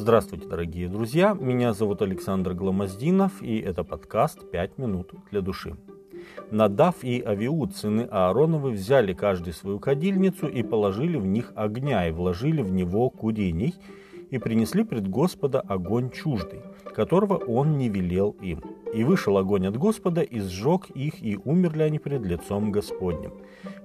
Здравствуйте, дорогие друзья! Меня зовут Александр Гломоздинов, и это подкаст «Пять минут для души». Надав и Авиуд, сыны Аароновы, взяли каждый свою кадильницу и положили в них огня, и вложили в него курений, и принесли пред Господа огонь чуждый, которого он не велел им. И вышел огонь от Господа, и сжег их, и умерли они пред лицом Господним.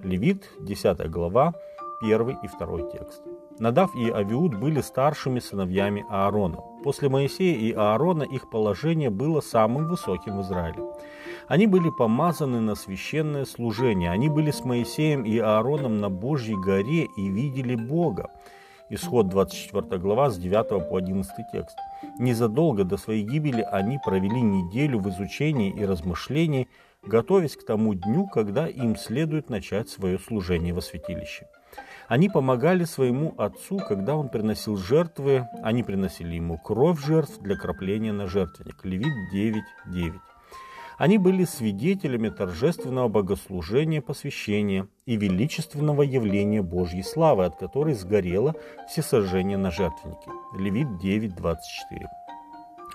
Левит, 10 глава, 1 и 2 текст. Надав и Авиуд были старшими сыновьями Аарона. После Моисея и Аарона их положение было самым высоким в Израиле. Они были помазаны на священное служение. Они были с Моисеем и Аароном на Божьей горе и видели Бога. Исход 24 глава с 9 по 11 текст. Незадолго до своей гибели они провели неделю в изучении и размышлении, готовясь к тому дню, когда им следует начать свое служение во святилище. Они помогали своему отцу, когда он приносил жертвы, они приносили ему кровь жертв для кропления на жертвенник. Левит 9.9. Они были свидетелями торжественного богослужения посвящения и величественного явления Божьей славы, от которой сгорело всесожжение на жертвеннике. Левит 9.24.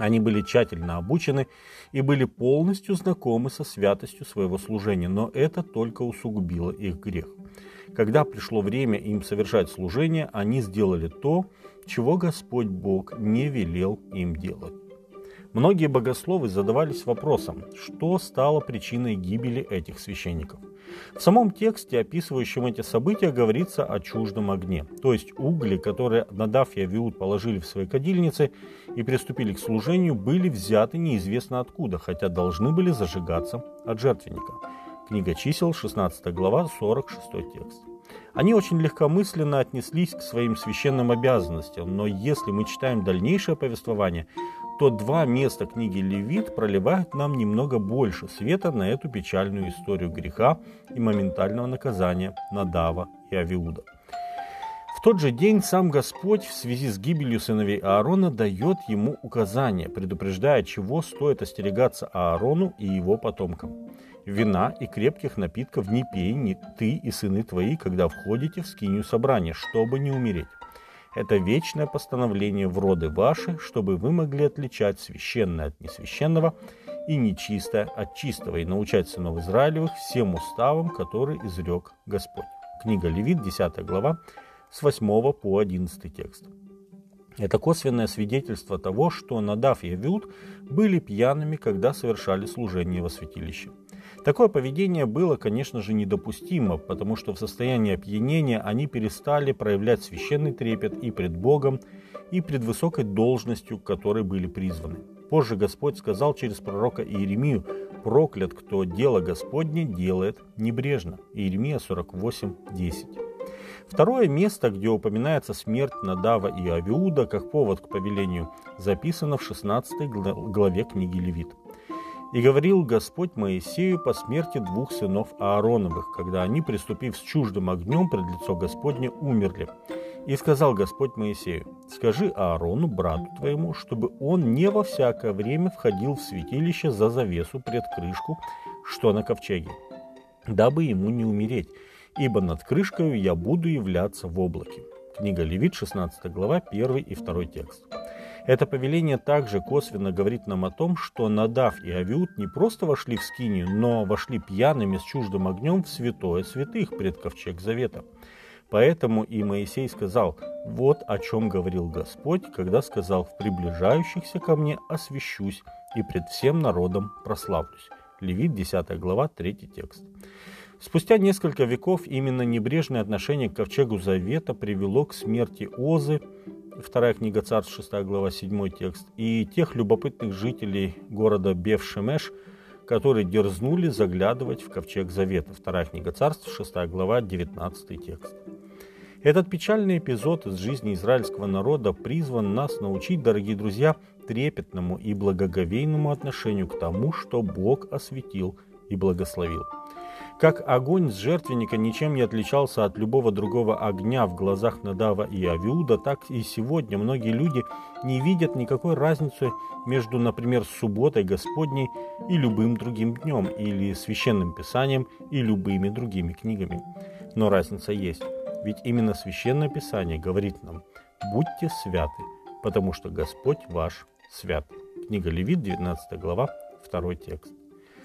Они были тщательно обучены и были полностью знакомы со святостью своего служения, но это только усугубило их грех. Когда пришло время им совершать служение, они сделали то, чего Господь Бог не велел им делать. Многие богословы задавались вопросом, что стало причиной гибели этих священников. В самом тексте, описывающем эти события, говорится о чуждом огне, то есть угли, которые Надав и Авиуд положили в свои кадильницы и приступили к служению, были взяты неизвестно откуда, хотя должны были зажигаться от жертвенника. Книга чисел, 16 глава, 46 текст. Они очень легкомысленно отнеслись к своим священным обязанностям, но если мы читаем дальнейшее повествование, то два места книги Левит проливают нам немного больше света на эту печальную историю греха и моментального наказания Надава и Авиуда. В тот же день сам Господь в связи с гибелью сыновей Аарона дает ему указания, предупреждая, чего стоит остерегаться Аарону и его потомкам. «Вина и крепких напитков не пей ни ты и сыны твои, когда входите в скинию собрания, чтобы не умереть. Это вечное постановление в роды ваши, чтобы вы могли отличать священное от несвященного и нечистое от чистого, и научать сынов Израилевых всем уставам, которые изрек Господь. Книга Левит, 10 глава, с 8 по 11 текст. Это косвенное свидетельство того, что Надав и Авиуд были пьяными, когда совершали служение во святилище. Такое поведение было, конечно же, недопустимо, потому что в состоянии опьянения они перестали проявлять священный трепет и пред Богом, и пред высокой должностью, к которой были призваны. Позже Господь сказал через пророка Иеремию, «Проклят, кто дело Господне делает небрежно». Иеремия 48, 10. Второе место, где упоминается смерть Надава и Авиуда как повод к повелению, записано в 16 главе книги Левит. И говорил Господь Моисею по смерти двух сынов Аароновых, когда они, приступив с чуждым огнем пред лицо Господне, умерли. И сказал Господь Моисею, скажи Аарону, брату твоему, чтобы он не во всякое время входил в святилище за завесу пред крышку, что на ковчеге, дабы ему не умереть, ибо над крышкою я буду являться в облаке. Книга Левит, 16 глава, 1 и 2 текст. Это повеление также косвенно говорит нам о том, что Надав и Авиуд не просто вошли в скинию, но вошли пьяными с чуждым огнем в святое святых пред ковчег завета. Поэтому и Моисей сказал, вот о чем говорил Господь, когда сказал, в приближающихся ко мне освящусь и пред всем народом прославлюсь. Левит 10 глава 3 текст. Спустя несколько веков именно небрежное отношение к ковчегу завета привело к смерти Озы, Вторая книга Царств, 6 глава, 7 текст. И тех любопытных жителей города Бевшемеш, которые дерзнули заглядывать в ковчег Завета. Вторая книга Царств, 6 глава, 19 текст. Этот печальный эпизод из жизни израильского народа призван нас научить, дорогие друзья, трепетному и благоговейному отношению к тому, что Бог осветил и благословил. Как огонь с жертвенника ничем не отличался от любого другого огня в глазах Надава и Авиуда, так и сегодня многие люди не видят никакой разницы между, например, субботой Господней и любым другим днем, или священным писанием и любыми другими книгами. Но разница есть, ведь именно священное писание говорит нам «Будьте святы, потому что Господь ваш свят. Книга Левит, 19 глава, 2 текст.